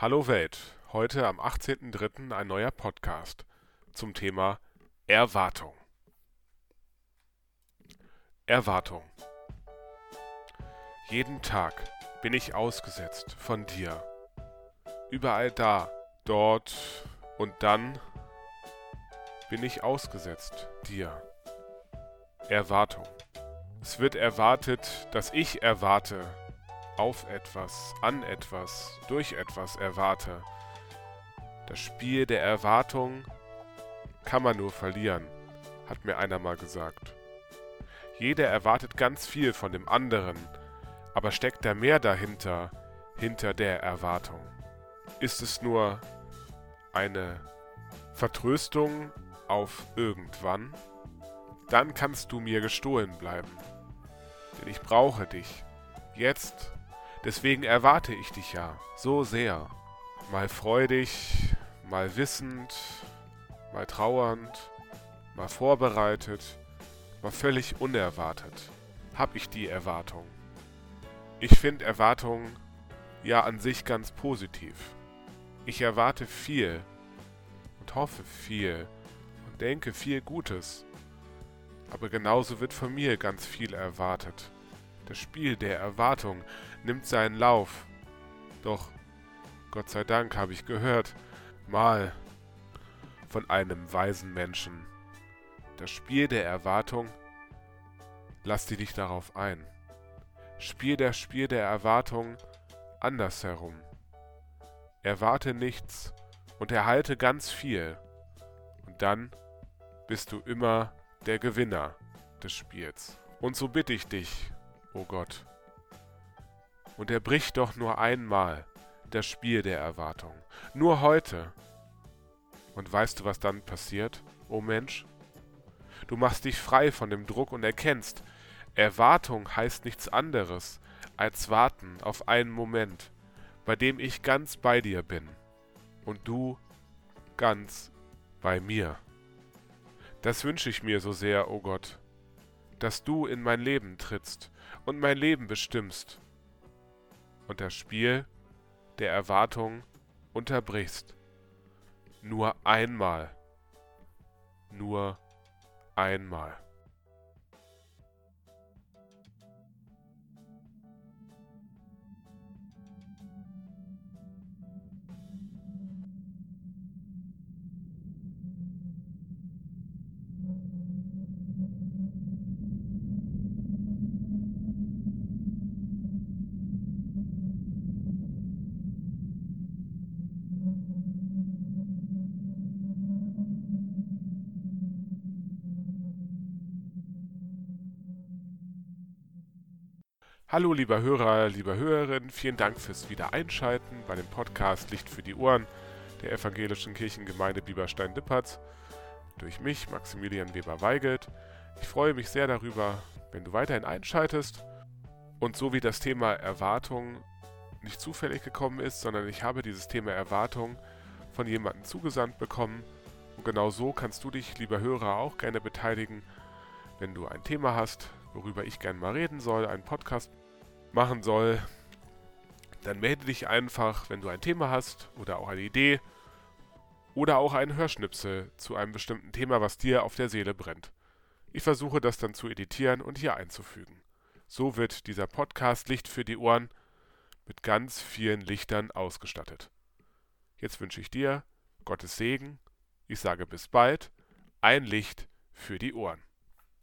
Hallo Welt, heute am 18.03. ein neuer Podcast zum Thema Erwartung. Erwartung. Jeden Tag bin ich ausgesetzt von dir. Überall da, dort und dann bin ich ausgesetzt dir. Erwartung. Es wird erwartet, dass ich erwarte, auf etwas, an etwas, durch etwas erwarte. Das Spiel der Erwartung kann man nur verlieren, hat mir einer mal gesagt. Jeder erwartet ganz viel von dem anderen, aber steckt da mehr dahinter, hinter der Erwartung? Ist es nur eine Vertröstung auf irgendwann? Dann kannst du mir gestohlen bleiben. Denn ich brauche dich. Jetzt Deswegen erwarte ich dich ja so sehr. Mal freudig, mal wissend, mal trauernd, mal vorbereitet, mal völlig unerwartet. Hab ich die Erwartung. Ich finde Erwartung ja an sich ganz positiv. Ich erwarte viel und hoffe viel und denke viel Gutes. Aber genauso wird von mir ganz viel erwartet. Das Spiel der Erwartung nimmt seinen Lauf. Doch, Gott sei Dank habe ich gehört, mal von einem weisen Menschen. Das Spiel der Erwartung, lass dich nicht darauf ein. Spiel das Spiel der Erwartung andersherum. Erwarte nichts und erhalte ganz viel. Und dann bist du immer der Gewinner des Spiels. Und so bitte ich dich, oh Gott. Und er bricht doch nur einmal das Spiel der Erwartung. Nur heute. Und weißt du, was dann passiert, o oh Mensch? Du machst dich frei von dem Druck und erkennst, Erwartung heißt nichts anderes als warten auf einen Moment, bei dem ich ganz bei dir bin und du ganz bei mir. Das wünsche ich mir so sehr, o oh Gott, dass du in mein Leben trittst und mein Leben bestimmst und das Spiel der Erwartung unterbrichst. Nur einmal. Nur einmal. Hallo lieber Hörer, lieber Hörerin, vielen Dank fürs Wiedereinschalten bei dem Podcast Licht für die Ohren der Evangelischen Kirchengemeinde Bieberstein-Dippertz durch mich, Maximilian Weber-Weigelt. Ich freue mich sehr darüber, wenn du weiterhin einschaltest. Und so wie das Thema Erwartung nicht zufällig gekommen ist, sondern ich habe dieses Thema Erwartung von jemandem zugesandt bekommen. Und genau so kannst du dich, lieber Hörer, auch gerne beteiligen, wenn du ein Thema hast, worüber ich gerne mal reden soll, einen Podcast machen soll, dann melde dich einfach, wenn du ein Thema hast oder auch eine Idee oder auch einen Hörschnipsel zu einem bestimmten Thema, was dir auf der Seele brennt. Ich versuche das dann zu editieren und hier einzufügen. So wird dieser Podcast Licht für die Ohren mit ganz vielen Lichtern ausgestattet. Jetzt wünsche ich dir Gottes Segen. Ich sage bis bald. Ein Licht für die Ohren.